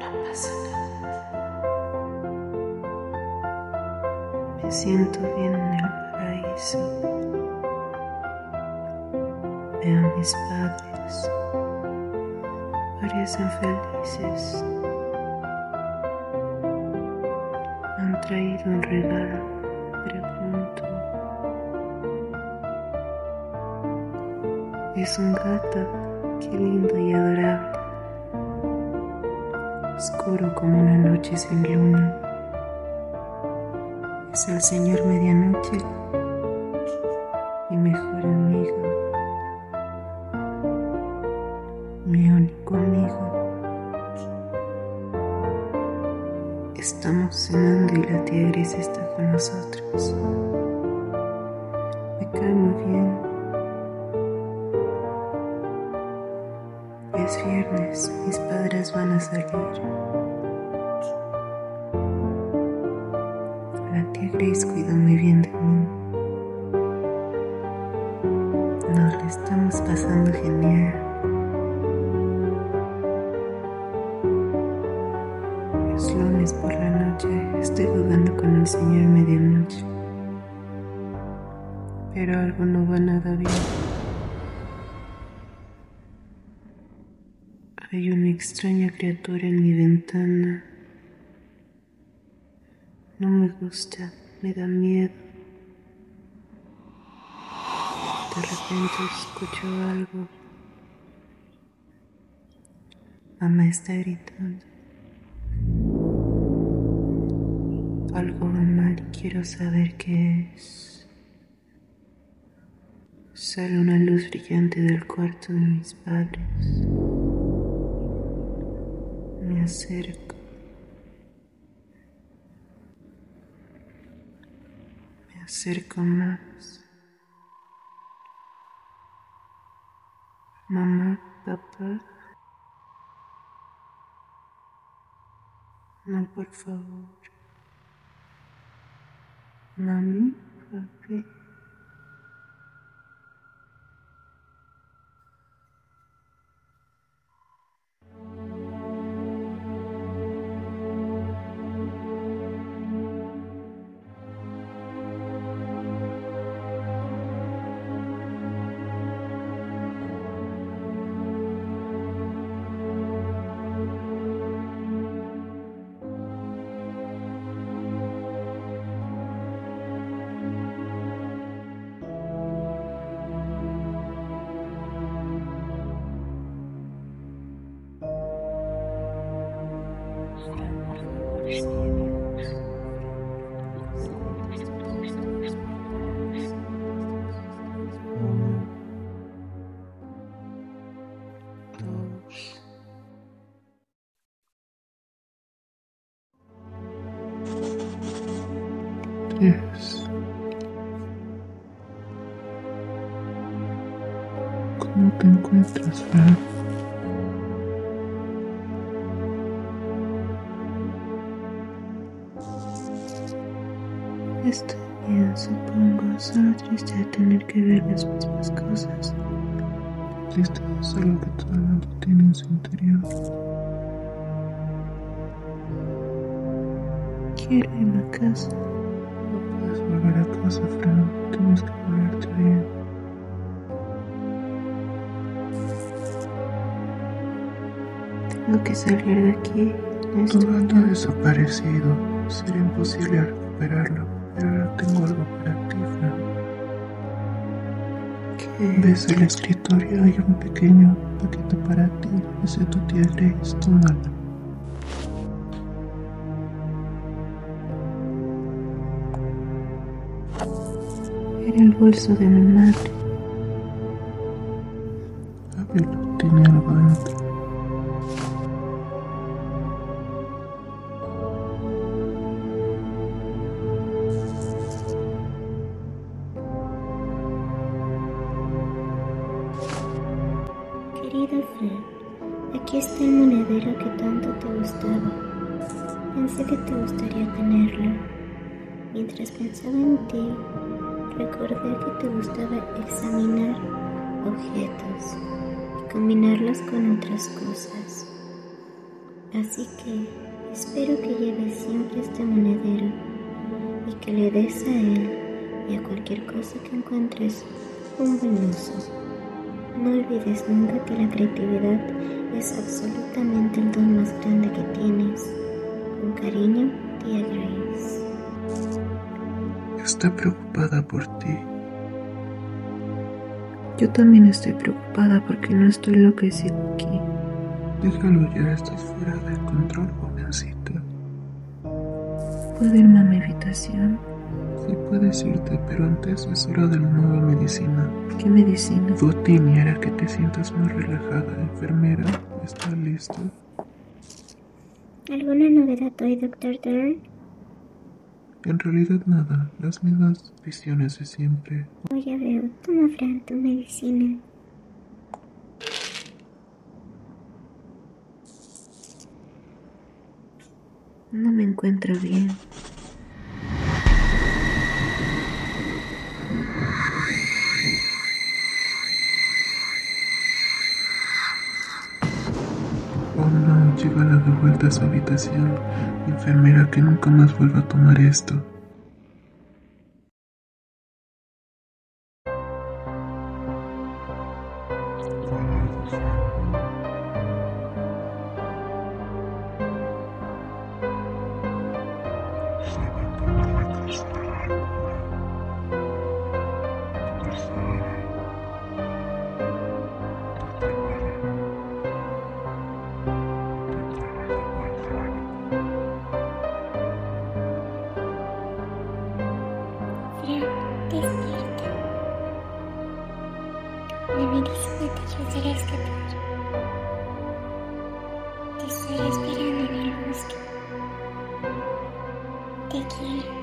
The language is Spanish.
Nada. Me siento bien en el paraíso. Veo a mis padres. Parecen felices. Han traído un regalo. Pregunto. Es un gato. Qué lindo y adorable. Oscuro como una noche sin luna. Es el Señor Medianoche, mi mejor amigo, mi único amigo. Estamos cenando y la Gris está con nosotros. Me cae muy bien. Es viernes, mis padres van a salir. La tía Grace cuida muy bien de mí. Nos la estamos pasando genial. Es lunes por la noche, estoy jugando con el señor medianoche. Pero algo no va nada bien. Hay una extraña criatura en mi ventana. No me gusta, me da miedo. De repente escucho algo. Mamá está gritando. Algo va mal y quiero saber qué es. Sale una luz brillante del cuarto de mis padres. Me acerco. Me acerco más. Mamá, papá. No, por favor. Mami, papi. Tres. ¿Cómo te encuentras, Fran? Estoy bien, supongo. Solo triste de tener que ver las mismas cosas. Triste es algo que todo el mundo tiene en su interior. Quiero irme a casa. No puedes volver a casa, Fran. Tienes que volverte bien. Tengo que salir de aquí. Tu gato ha desaparecido. Sería imposible recuperarlo, tengo algo para ti, Fran. ¿Ves el escritorio? Hay un pequeño paquete para ti. Es de tu tía Grace. Tómalo. Era el bolso de mi madre. Ábrelo. Tiene algo dentro. Aquí está el monedero que tanto te gustaba. Pensé que te gustaría tenerlo. Mientras pensaba en ti, recordé que te gustaba examinar objetos y combinarlos con otras cosas. Así que espero que lleves siempre este monedero y que le des a él y a cualquier cosa que encuentres un buen uso. No olvides nunca que la creatividad es absolutamente el don más grande que tienes. Con cariño, tía Grace. Está preocupada por ti. Yo también estoy preocupada porque no estoy enloquecido aquí. Déjalo ya, estás fuera de control, jovencita. ¿Puedo irme a mi habitación? Sí puedes irte, pero antes es hora de la nueva medicina. ¿Qué medicina? Botini hará que te sientas más relajada. Enfermera, ¿está listo? ¿Alguna novedad hoy, Dr. Dern? En realidad nada, las mismas visiones de siempre. Oh, ya veo. Toma, Fran, tu medicina. No me encuentro bien. Oh no, llévala de vuelta a su habitación. Enfermera, que nunca más vuelva a tomar esto. наведи свой печать резко тоже. Ты все разбирай на верхушке. Такие.